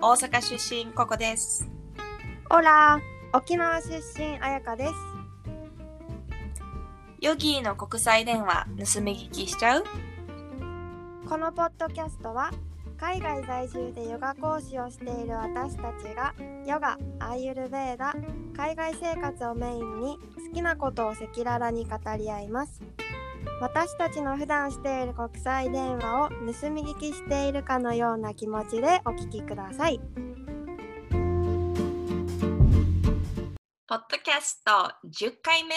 大阪出身ココです。オラ沖縄出身あやかです。ヨギーの国際電話盗み聞きしちゃう？このポッドキャストは海外在住でヨガ講師をしている私たちがヨガ、アーユルベーダ、海外生活をメインに好きなことを赤裸々に語り合います私たちの普段している国際電話を盗み聞きしているかのような気持ちでお聞きください。ポッドキャスト10回目。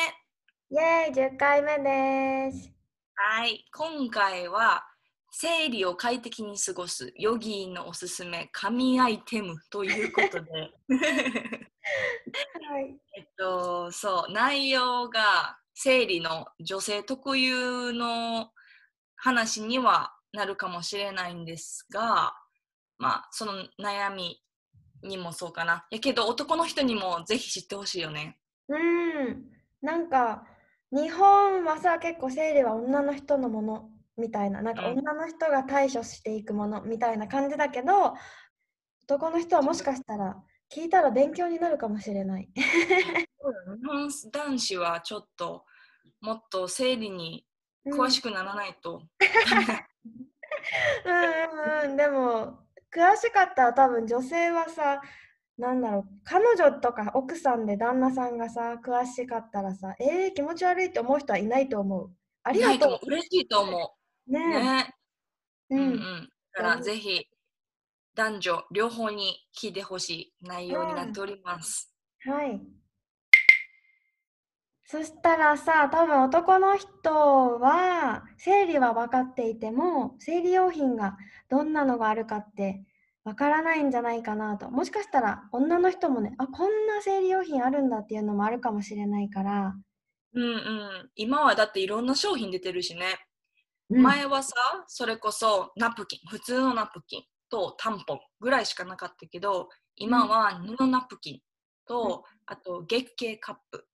イエーイ10回目です。はい今回は生理を快適に過ごすヨギーのおすすめ神アイテムということで。はい。えっとそう内容が生理の女性特有の話にはなるかもしれないんですがまあその悩みにもそうかな。やけど男の人にもぜひ知ってほしいよね。うん。なんか日本はさ結構生理は女の人のものみたいななんかうん。女の人が対処していくものみたいな感じだけど男の人はもしかしたら聞いたら勉強になるかもしれない。日本男子はちょっともっと生理に詳しくならないと、うんうんうんでも詳しかったら多分女性はさなんだろう彼女とか奥さんで旦那さんがさ詳しかったらさえー、気持ち悪いって思う人はいないと思う。ありがと思う嬉しいと思う。ねうね、え。うん。うんうん、だからぜひ男女両方に聞いてほしい内容になっております、はい。そしたらさ、多分男の人は生理は分かっていても、生理用品がどんなのがあるかって分からないんじゃないかなと。もしかしたら女の人もね、あ、こんな生理用品あるんだっていうのもあるかもしれないから。うんうん、今はだっていろんな商品出てるしね、うん前はさそれこそナプキン普通のナプキンとタンポンぐらいしかなかったけど今は布ナプキンと、あと月経カップ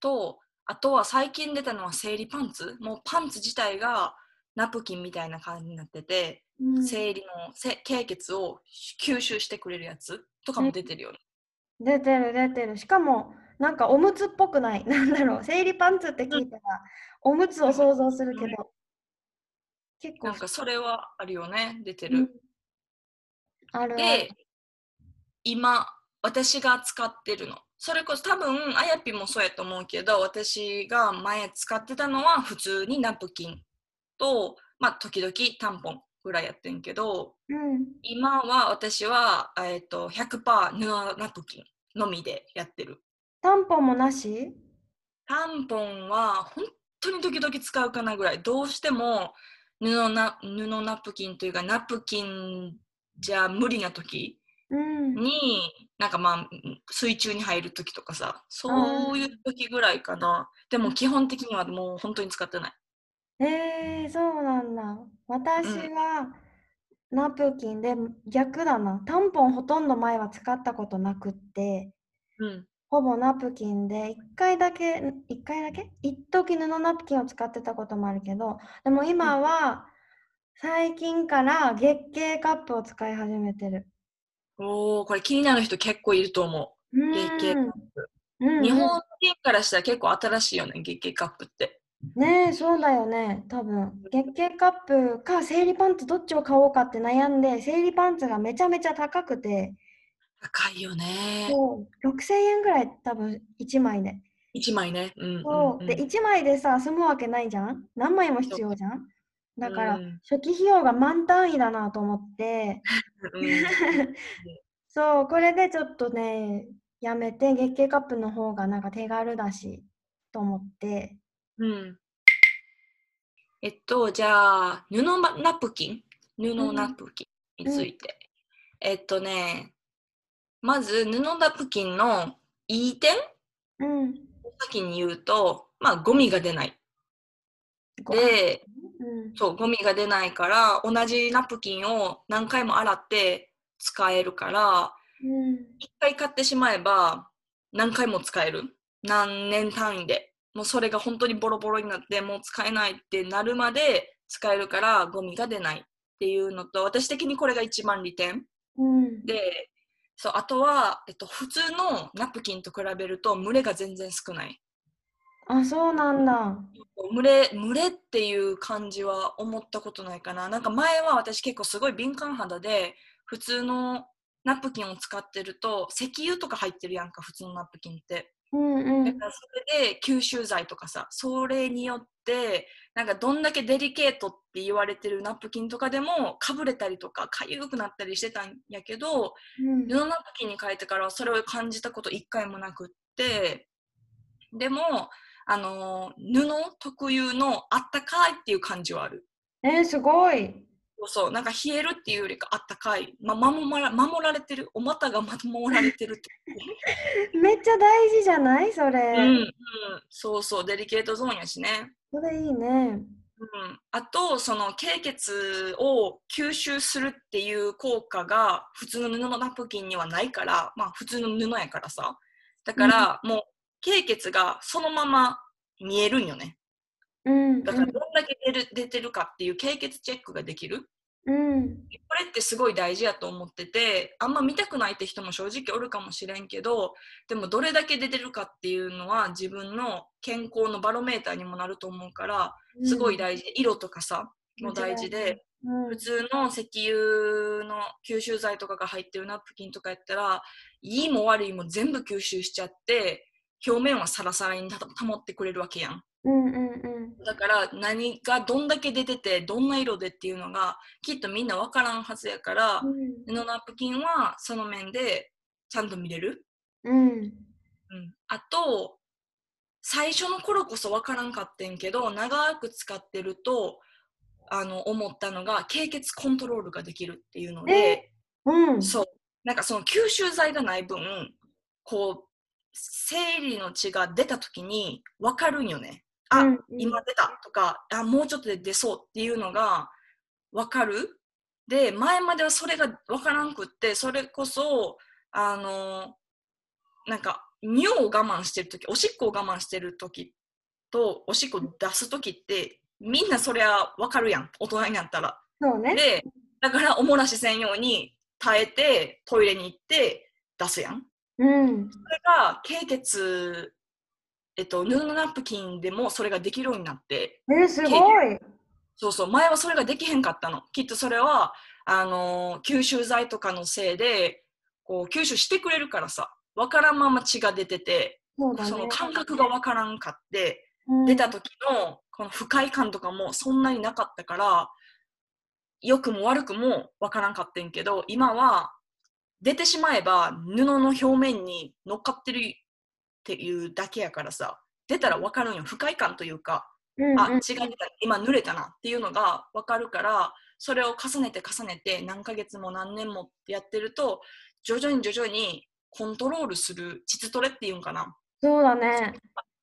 とあとは最近出たのは生理パンツもうパンツ自体がナプキンみたいな感じになってて、うん生理のせ経血を吸収してくれるやつとかも出てるよね。出てる出てる。しかも、なんかおむつっぽくない。なんだろう。生理パンツって聞いたら、おむつを想像するけど、結構なんかそれはあるよね出てる。ある。で今私が使ってるの。それこそ多分あやぴもそうやと思うけど私が前使ってたのは普通にナプキンとまあ時々タンポンぐらいやってんけどうん。今は私は、えー、と100%布ナプキンのみでやってる。タンポンもなし？タンポンは本当に時々使うかなぐらい。どうしても布な布ナプキンというかナプキンじゃ無理な時うん。になんかまあ水中に入る時とかさそういう時ぐらいかな。でも基本的にはもう本当に使ってない。えー、そうなんだ。私はナプキンで逆だな。タンポンほとんど前は使ったことなくって、うん。ほぼナプキンで1回だけ、1回だけ？一時布ナプキンを使ってたこともあるけど、でも今は最近から月経カップを使い始めてる。おおこれ気になる人結構いると思う。う月経カッんプ。うん。うん日本人からしたら結構新しいよね月経カップって。ねえ、そうだよね。多分。月経カップか生理パンツどっちを買おうかって悩んで、生理パンツがめちゃめちゃ高くて、高いよね。そう。6000円ぐらい多分1枚で。1枚ね。うんうんそう。うん。で、1枚でさ、済むわけないじゃん？何枚も必要じゃん？だからうん、初期費用が満単位だなと思って、うん そう、これでちょっとね、やめて月経カップの方がなんか手軽だし、と思って。うんえっとじゃあ布ナプキン？布ナプキンについて、えっとねまず布ナプキンのいい点？うん。先に言うと、まあ、ゴミが出ない。ごで、うん。そう、ゴミが出ないから、同じナプキンを何回も洗って使えるから、うん。一回買ってしまえば何回も使える。何年単位で。もうそれが本当にボロボロになって、もう使えないってなるまで使えるから、ゴミが出ないっていうのと、私的にこれが一番利点。うん。でそうあとは、えっと、普通のナプキンと比べると蒸れが全然少ないあ、そうなんだ。蒸れ蒸れっていう感じは思ったことないかななんか前は私結構すごい敏感肌で普通のナプキンを使ってると石油とか入ってるやんか普通のナプキンってうんうん。だからそれで吸収剤とかさそれによってなんかどんだけデリケートって言われてるナプキンとかでもかぶれたりとかかゆくなったりしてたんやけどうん布ナプキンに変えてからはそれを感じたこと一回もなくってでもあの布特有のあったかいっていう感じはある。えー、すごい。そうそう。なんか冷えるっていうよりかあったかい、まあ、守ら守られてる。お股が守られてるって めっちゃ大事じゃない？それ。うん、うん、そうそう。デリケートゾーンやしね。それいいね。うん、あとその経血を吸収するっていう効果が普通の布のナプキンにはないからまあ普通の布やからさ。だからもう経血がそのまま見えるんよねうん。だからどんだけ出る出てるかっていう経血チェックができるうん。これってすごい大事やと思っててあんま見たくないって人も正直おるかもしれんけどでもどれだけ出てるかっていうのは自分の健康のバロメーターにもなると思うからすごい大事で色とかさも大事でうん。普通の石油の吸収剤とかが入ってるナプキンとかやったらいいも悪いも全部吸収しちゃって表面はサラサラに保ってくれるわけやんうんうんうん。だから何がどんだけ出ててどんな色でっていうのがきっとみんな分からんはずやから、うん布ナプキンはその面でちゃんと見れる、うん。うん、あと最初の頃こそ分からんかってんけど長く使ってるとあの思ったのが経血コントロールができるっていうので、うん。そうなんかその吸収剤がない分こう生理の血が出た時に分かるんよねあ、うん今出たとかあもうちょっとで出そうっていうのが分かるで前まではそれが分からんくってそれこそあのなんか尿を我慢してる時おしっこを我慢してる時とおしっこ出す時ってみんなそりゃ分かるやん大人になったら。そうね。でだからおもらしせんように耐えてトイレに行って出すやん。うん。それが経血、えっと、布のナプキンでもそれができるようになってえー、すごい。そうそう前はそれができへんかったのきっとそれはあのー吸収剤とかのせいでこう吸収してくれるからさ分からんまま血が出ててそね。その感覚が分からんかってうん出た時のこの不快感とかもそんなになかったから良くも悪くも分からんかってんけど今は出てしまえば布の表面に乗っかってるっていうだけやからさ出たら分かるんよ。不快感というか、うんあ血が出た今濡れたなっていうのが分かるからそれを重ねて重ねて何ヶ月も何年もってやってると徐々に徐々にコントロールする膣トレっていうんかな。そうだね。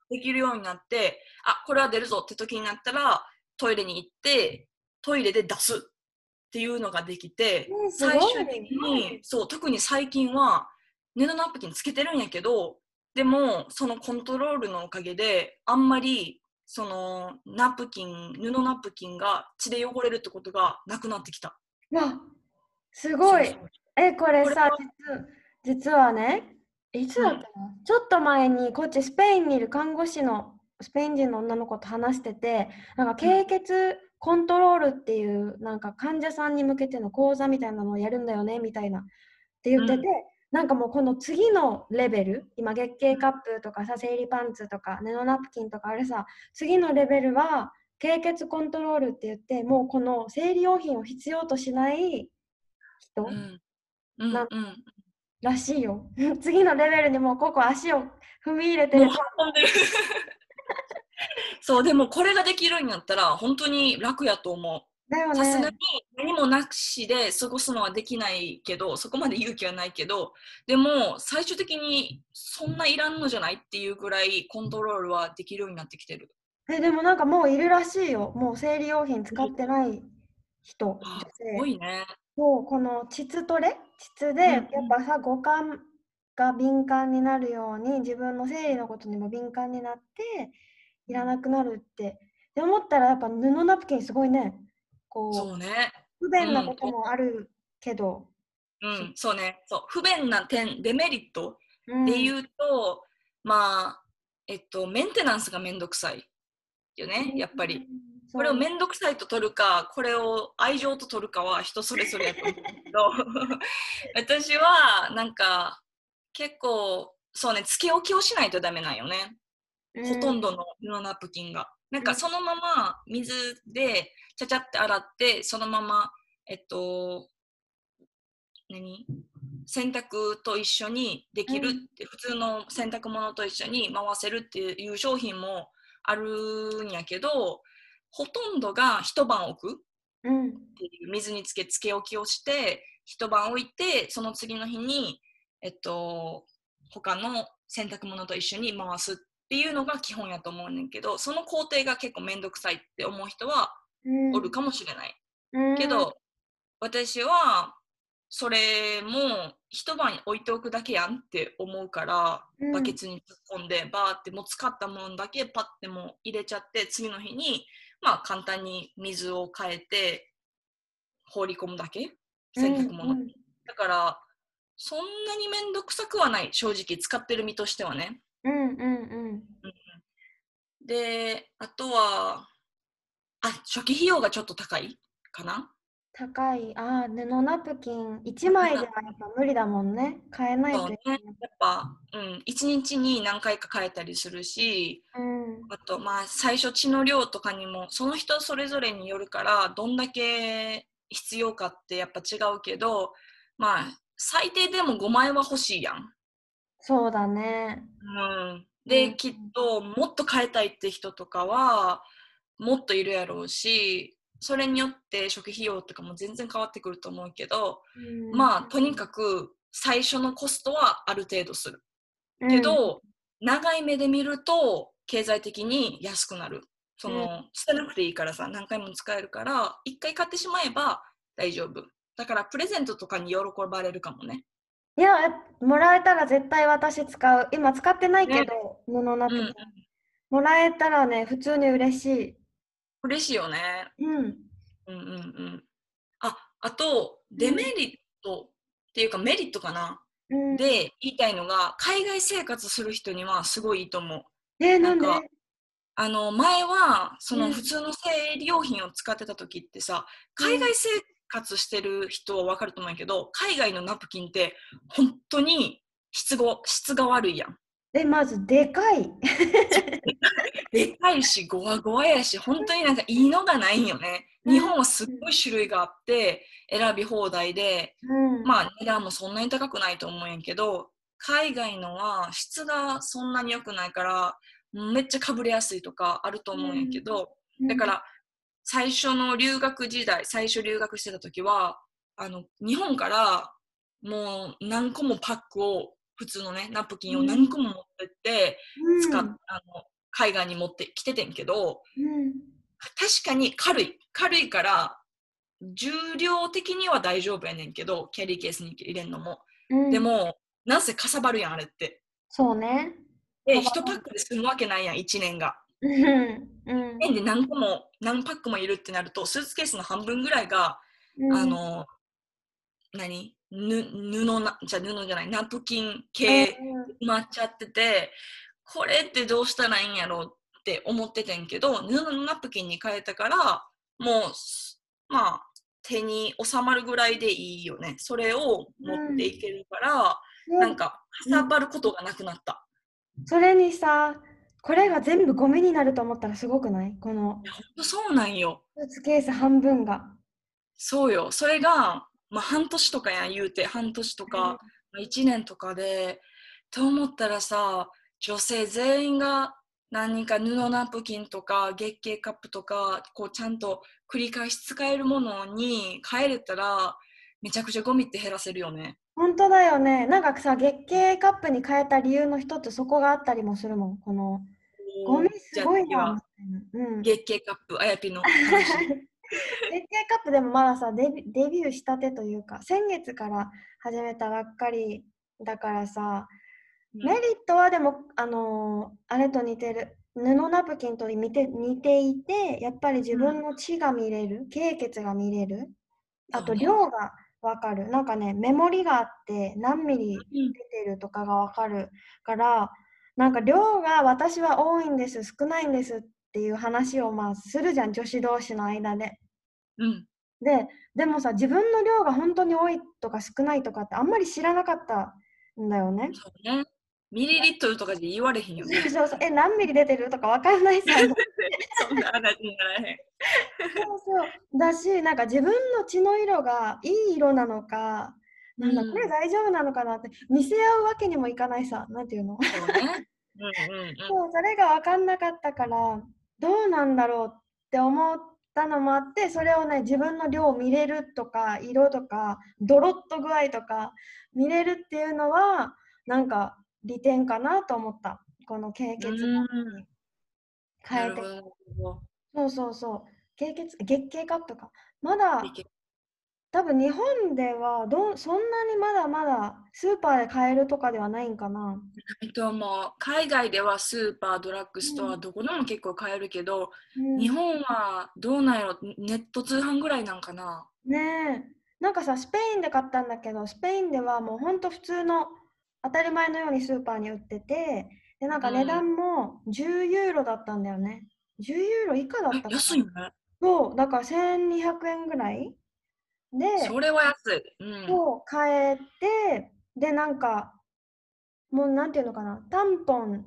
できるようになってあこれは出るぞって時になったらトイレに行ってトイレで出すっていうのができてえーすごい。最終的にそう特に最近は布ナプキンつけてるんやけどでもそのコントロールのおかげであんまりそのナプキン布ナプキンが血で汚れるってことがなくなってきた。わ、すごい。え、これさ実実はね、いつだっけな、ちょっと前にこっちスペインにいる看護師のスペイン人の女の子と話してて、なんか経血コントロールっていうなんか患者さんに向けての講座みたいなのをやるんだよねみたいな。って言ってて、うん。なんかもうこの次のレベル、今月経カップとかさ、生理パンツとか布ナプキンとかあれさ、次のレベルは経血コントロールって言って、もうこの生理用品を必要としない人、うん。うんなうん。らしいよ。次のレベルにもうここ足を踏み入れてる そうでもこれができるようになったら本当に楽やと思う。だよさすがにね。何もなしで過ごすのはできないけどそこまで勇気はないけどでも最終的にそんないらんのじゃないっていうぐらいコントロールはできるようになってきてる。え、でもなんかもういるらしいよ。もう生理用品使ってない人、すご性。いね。そう、この膣トレ膣で、うんやっぱさ、五感が敏感になるように、自分の生理のことにも敏感になって、いらなくなるって。で思ったら、やっぱ布ナプキンすごいね。こう、そうね。不便なこともあるけど、うん、そうね。そう。不便な点、デメリットうんで言うと、まあ、えっと、メンテナンスがめんどくさいよね、やっぱり。。これをめんどくさいと取るか、これを愛情と取るかは人それぞれやと思うけど、私はなんか結構、そうね、つけ置きをしないとダメなんよね。ほとんどの布ナプキンが。なんかそのまま水でちゃちゃって洗って、そのまま、えっと、何？洗濯と一緒にできるって、普通の洗濯物と一緒に回せるっていう商品もあるんやけど、ほとんどが一晩置くうん。っていう水につけつけ置きをして一晩置いてその次の日にえっと他の洗濯物と一緒に回すっていうのが基本やと思うねんけどその工程が結構めんどくさいって思う人はうん。おるかもしれない、うん。けど私はそれも一晩置いておくだけやんって思うから、うん。バケツに突っ込んでバーってもう使ったものだけパッてもう入れちゃって次の日にまあ簡単に水を変えて放り込むだけ？洗濯物、うんうん。だからそんなに面倒くさくはない正直使ってる身としてはねうんうんうん。であとはあ初期費用がちょっと高いかな？高い。あー布ナプキン1枚ではやっぱ無理だもんね。買えないとね。やっぱ、うん、1日に何回か変えたりするしうん。あとまあ最初血の量とかにもその人それぞれによるからどんだけ必要かってやっぱ違うけどまあ最低でも5枚は欲しいやん。そうだね。うん、で、うん。きっともっと変えたいって人とかはもっといるやろうしそれによって初期費用とかも全然変わってくると思うけど、まあとにかく最初のコストはある程度する。くけど、長い目で見ると経済的に安くなる。その、うん。捨てなくていいからさ何回も使えるから一回買ってしまえば大丈夫。だからプレゼントとかに喜ばれるかもねいやえもらえたら絶対私使う。今使ってないけど、布ナプキン、うんもらえたらね普通に嬉しい。嬉しいよね。うん。うんうんうん。ああとデメリットっていうかメリットかな、うん。で言いたいのが海外生活する人にはすごいいいと思う。えー、なんで？なんかあの前はそうんの普通の生理用品を使ってた時ってさ、海外生活してる人は分かると思うんやけど海外のナプキンって本当に質ご質が悪いやん。えまずでかい。でかいしゴワゴワやし本当になんかいいのがないんよね。うん。日本はすっごい種類があって選び放題でうん。まあ値段もそんなに高くないと思うんやけど海外のは質がそんなに良くないからめっちゃかぶれやすいとかあると思うんやけど、だから最初の留学時代最初留学してた時はあの日本からもう何個もパックを普通のねナプキンを何個も持ってってうん。使っ、あの海外に持ってきててんけどうん。確かに軽い軽いから重量的には大丈夫やねんけどキャリーケースに入れんのも、うん。でもなんせかさばるやんあれって。そうね。でかさばる。1パックで済むわけないやん1年がうん。うん。年で何個も何パックもいるってなるとスーツケースの半分ぐらいが、うん。あの何？ぬ布なじゃあ布じゃないナプキン系埋まっちゃっててこれってどうしたらいいんやろうって思っててんけど布のナプキンに変えたからもうすまあ手に収まるぐらいでいいよね。それを持っていけるから、うん。なんかかさばることがなくなった、それにさこれが全部ゴミになると思ったらすごくない？このそうなんよスーツケース半分が。そうよそれが、まあ、半年とかやん言うて半年とか、まあ1年とかでと思ったらさ女性全員が何か布ナプキンとか月経カップとかこうちゃんと繰り返し使えるものに変えれたらめちゃくちゃゴミって減らせるよね。本当だよね。なんかさ、月経カップに変えた理由の一つそこがあったりもするもん。このゴミすごいな。うん、月月経カップあやぴの話 経カップでもまださデビ、デビューしたてというか、先月から始めたばっかりだからさ、メリットはでも、あのーあれと似てる。布ナプキンと似て似ていて、やっぱり自分の血が見れる、経血が見れる。あと量がわかる。なんかね、メモリがあって何ミリうん出てるとかがわかるから、なんか量が私は多いんです、少ないんですっていう話をまあするじゃん、女子同士の間で。うん。で、でもさ、自分の量が本当に多いとか少ないとかってあんまり知らなかったんだよね。そうね。ミリリットルとかで言われへんよね。そうそう、え、何ミリ出てるとかわかんないさ。そんな話にならへん。そうそう。だし、なんか自分の血の色がいい色なのか、なんだ、うんこれ大丈夫なのかなって見せ合うわけにもいかないさ。なんていうの？そうね。うんうんうん。そう、それが分かんなかったから、どうなんだろうって思ったのもあって、それをね、自分の量を見れるとか、色とか、ドロッと具合とか、見れるっていうのは、なんか利点かなと思った。この経血うん変えて。そうそうそう。経血、月経カップか。まだ多分日本ではどうそんなにまだまだスーパーで買えるとかではないんかな。ないと思う海外ではスーパー、ドラッグストア、うんどこでも結構買えるけど、うん日本はどうなんやろネット通販ぐらいなんかなねえ。なんかさ、スペインで買ったんだけど、スペインではもうほんと普通の当たり前のようにスーパーに売ってて、で、なんか値段も10ユーロだったんだよね。10ユーロ以下だった安いね。そう、だから1200円ぐらいで、それは安い。うん。を変えて、で、なんか、もうなんていうのかな、タンポン、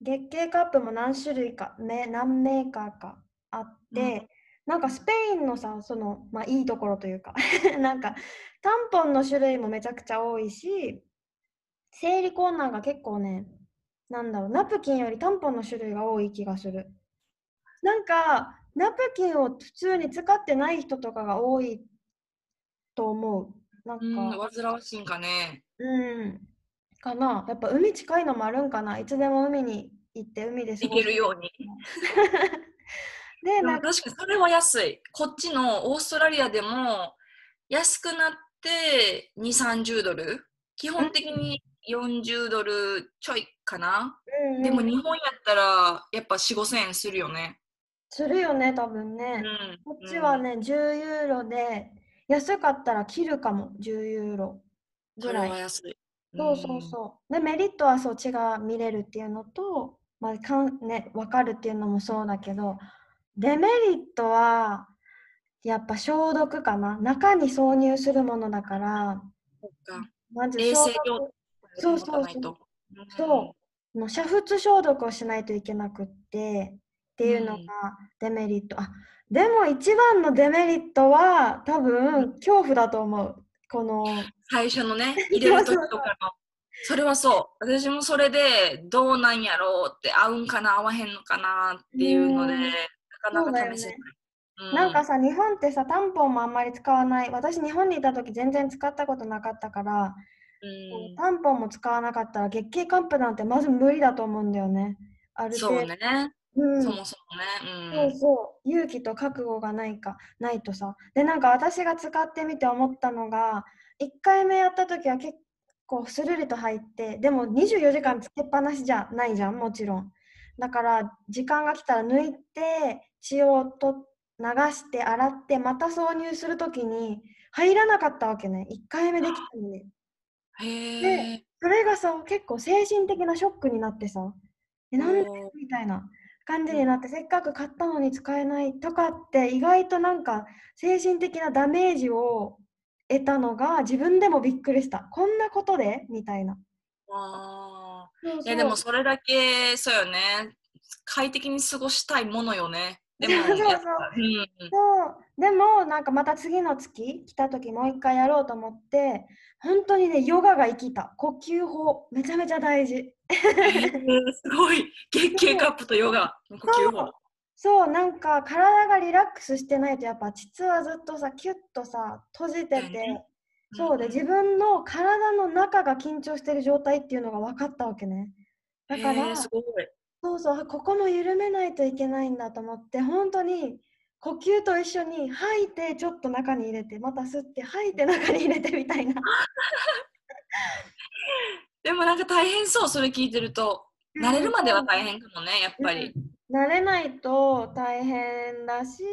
月経カップも何種類か、め何メーカーかあって、なんかスペインのさ、その、まあいいところというか、なんか、タンポンの種類もめちゃくちゃ多いし、生理コーナーが結構ね、なんだろう、ナプキンよりタンポンの種類が多い気がする。なんか、ナプキンを普通に使ってない人とかが多いと思う。なんうん、か、煩わしいんかね。うん、かな。やっぱ海近いのもあるんかな。いつでも海に行って海で過いごけるように。で、でなんか、も確かにそれは安い。こっちのオーストラリアでも安くなって2、30ドル。基本的に40ドルちょいかな。うんでもうん日本やったらやっぱ4、5千円するよね。するよね、多分うね。ん。こっちはね、10ユーロで、安かったら切るかも、10ユーロぐらい。安い。そうそうそう。で、メリットはそう血が見れるっていうのと、まあ、かんね、分かるっていうのもそうだけど、デメリットは、やっぱ消毒かな。中に挿入するものだから、そっかまず衛消毒生用そうそうそうそうもう煮沸消毒をしないといけなくってっていうのがうんデメリット。あでも一番のデメリットは多分恐怖だと思う。この最初のね、入れる時とかの。それはそう。私もそれでどうなんやろうって合うんかな合わへんのかなっていうので、うんなかなか試せない。うなんかさ日本ってさタンポンもあんまり使わない私日本にいた時全然使ったことなかったから、うん。タンポンも使わなかったら月経カップなんてまず無理だと思うんだよね。ある程度。そうね、うん。そもそもね。そうそう。勇気と覚悟がないかないとさ。でなんか私が使ってみて思ったのが1回目やった時は結構スルリと入ってでも24時間つけっぱなしじゃないじゃんもちろん。だから時間が来たら抜いて血をと流して洗ってまた挿入する時に入らなかったわけね。1回目できたのに。うん、へえ。それがさ結構精神的なショックになってさえなんでみたいな感じになってせっかく買ったのに使えないとかって意外となんか精神的なダメージを得たのが自分でもびっくりした。こんなことで？みたいな。あ。そうーいやでもそれだけそうよね。快適に過ごしたいものよね。でもそうそう。そううん。そうでもなんかまた次の月来た時もう一回やろうと思って本当にねヨガが生きた。呼吸法。めちゃめちゃ大事。えーすごい。月経カップとヨガ。の呼吸法。そう。なんか体がリラックスしてないとやっぱ膣はずっとさキュッとさ閉じてて、ねそうで自分の体の中が緊張してる状態っていうのが分かったわけね。だから、へーすごい。そうそう。ここも緩めないといけないんだと思って本当に呼吸と一緒に吐いてちょっと中に入れてまた吸って吐いて中に入れてみたいな。でもなんか大変そうそれ聞いてると。慣れるまでは大変かもねやっぱり、慣れないと大変だし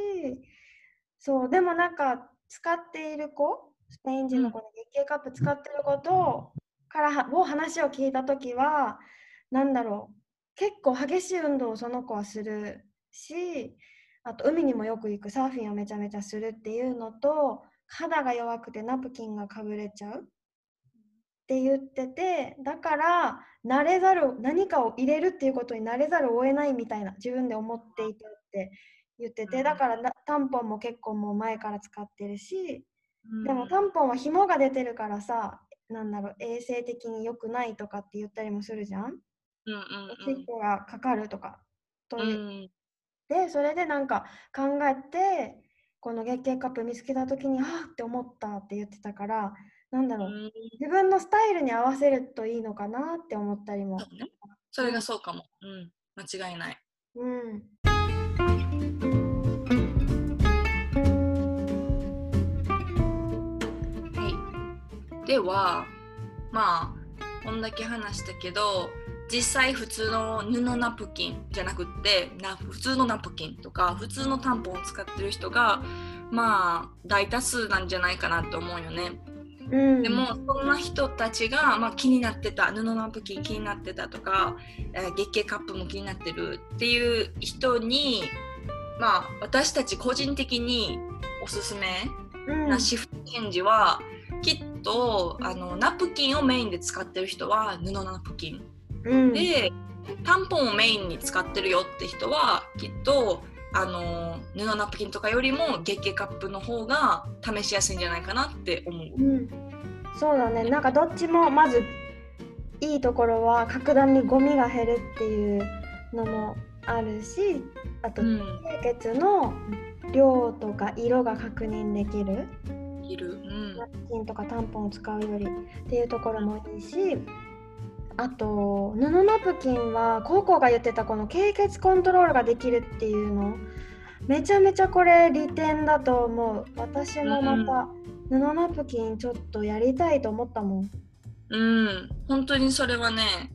そうでもなんか使っている子スペイン人のこの月経カップ使ってることからを話を聞いた時はなんだろう結構激しい運動をその子はするしあと海にもよく行くサーフィンをめちゃめちゃするっていうのと肌が弱くてナプキンがかぶれちゃうって言っててだから慣れざる何かを入れるっていうことに慣れざるを得ないみたいな自分で思っていたって言っててだからタンポンも結構もう前から使ってるしでもタンポンは紐が出てるからさなんだろう衛生的に良くないとかって言ったりもするじゃん。うんうんおしっこがかかるとかとでそれでなんか考えてこの月経カップ見つけた時にあーって思ったって言ってたからなんだろう、うん自分のスタイルに合わせるといいのかなって思ったりも。そうねそれがそうかも。うん。間違いない。うんはい。では、まあ、こんだけ話したけど、実際普通の布ナプキンじゃなくってな普通のナプキンとか普通のタンポンを使ってる人がまあ大多数なんじゃないかなと思うよね。うん、でもそんな人たちが、まあ、気になってた布ナプキン気になってたとか、えー月経カップも気になってるっていう人にまあ私たち個人的におすすめうんなシフトチェンジは、きっとあのナプキンをメインで使ってる人は布ナプキンうん、でタンポンをメインに使ってるよって人はきっとあの布ナプキンとかよりも月経カップの方が試しやすいんじゃないかなって思う。うん、そうだね。なんかどっちもまずいいところは格段にゴミが減るっていうのもあるしあとうん、清潔の量とか色が確認できる。いる。うん。ナプキンとかタンポンを使うよりっていうところもいいしあと布ナプキンはコウコウが言ってたこの経血コントロールができるっていうの。めちゃめちゃこれ利点だと思う。私もまた布ナプキンちょっとやりたいと思ったもん。うん、本当にそれはね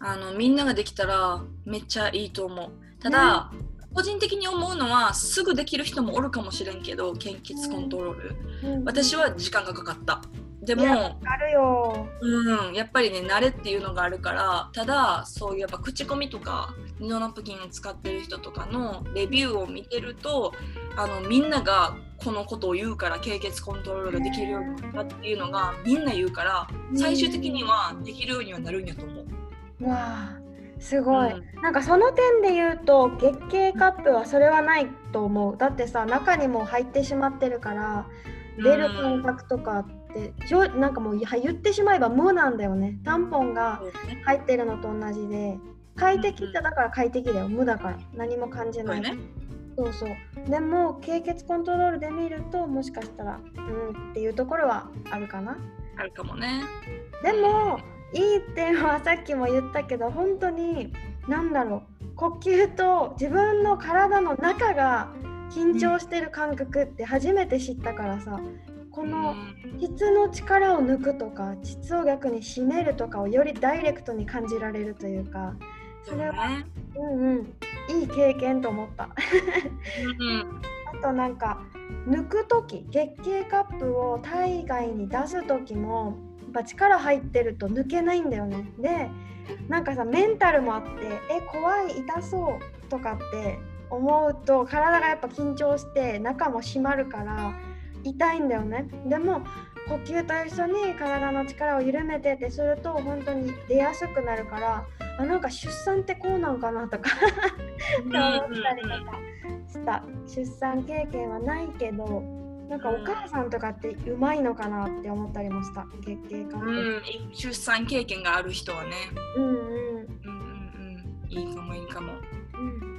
あのみんなができたらめっちゃいいと思う。ただ、個人的に思うのはすぐできる人もおるかもしれんけど献血コントロール、うん私は時間がかかったでもかるよ。うん、やっぱりね慣れっていうのがあるからただそういうやっぱ口コミとか布ナプキンを使ってる人とかのレビューを見てるとあのみんながこのことを言うから経血コントロールができるようになったっていうのがみんな言うから最終的にはできるようにはなるんやと思う。わあすごい、うなんかその点で言うと月経カップはそれはないと思う。だってさ中にも入ってしまってるから出る感覚とかってなんかもう言ってしまえば無なんだよね。タンポンが入ってるのと同じで快適ってだから快適だよ。無だから。何も感じない。そうそうでも経血コントロールで見るともしかしたらうんっていうところはあるかな。あるかもね。でもいい点はさっきも言ったけど本当に何だろう。呼吸と自分の体の中が緊張してる感覚って初めて知ったからさ。うん膣の力を抜くとか膣を逆に締めるとかをよりダイレクトに感じられるというかそれはね。うんうんいい経験と思った。うん あとなんか抜く時月経カップを体外に出す時もやっぱ力入ってると抜けないんだよね。でなんかさメンタルもあってえ怖い痛そうとかって思うと体がやっぱ緊張して中も締まるから痛いんだよね。でも呼吸と一緒に体の力を緩めてってすると本当に出やすくなるからあなんか出産ってこうなんかなとか思ったりとかした出産経験はないけどなんかお母さんとかってうまいのかなって思ったりもした月経カップうん、出産経験がある人はね。うんうんうんうんうん。いいかもいいかも。うん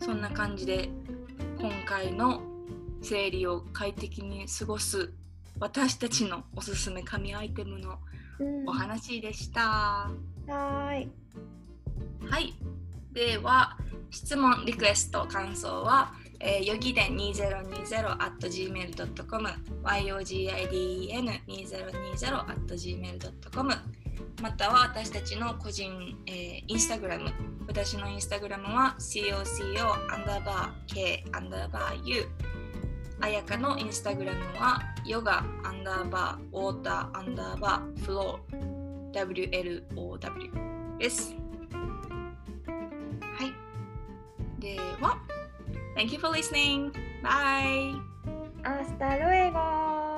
そんな感じで今回の生理を快適に過ごす私たちのおすすめ神アイテムのうんお話でした。はーいはい。では、質問、リクエスト、感想は、えー、よぎでん 2020.gmail.com、yogiden2020.gmail.com、または私たちの個人、えー、インスタグラム、私のインスタグラムは coco アンダーバー k アンダーバー u あやかのインスタグラムはヨガアンダーバーウォーターアンダーバーフロー WLOW です。はい。では、Thank you for listening. Bye. Hasta luego.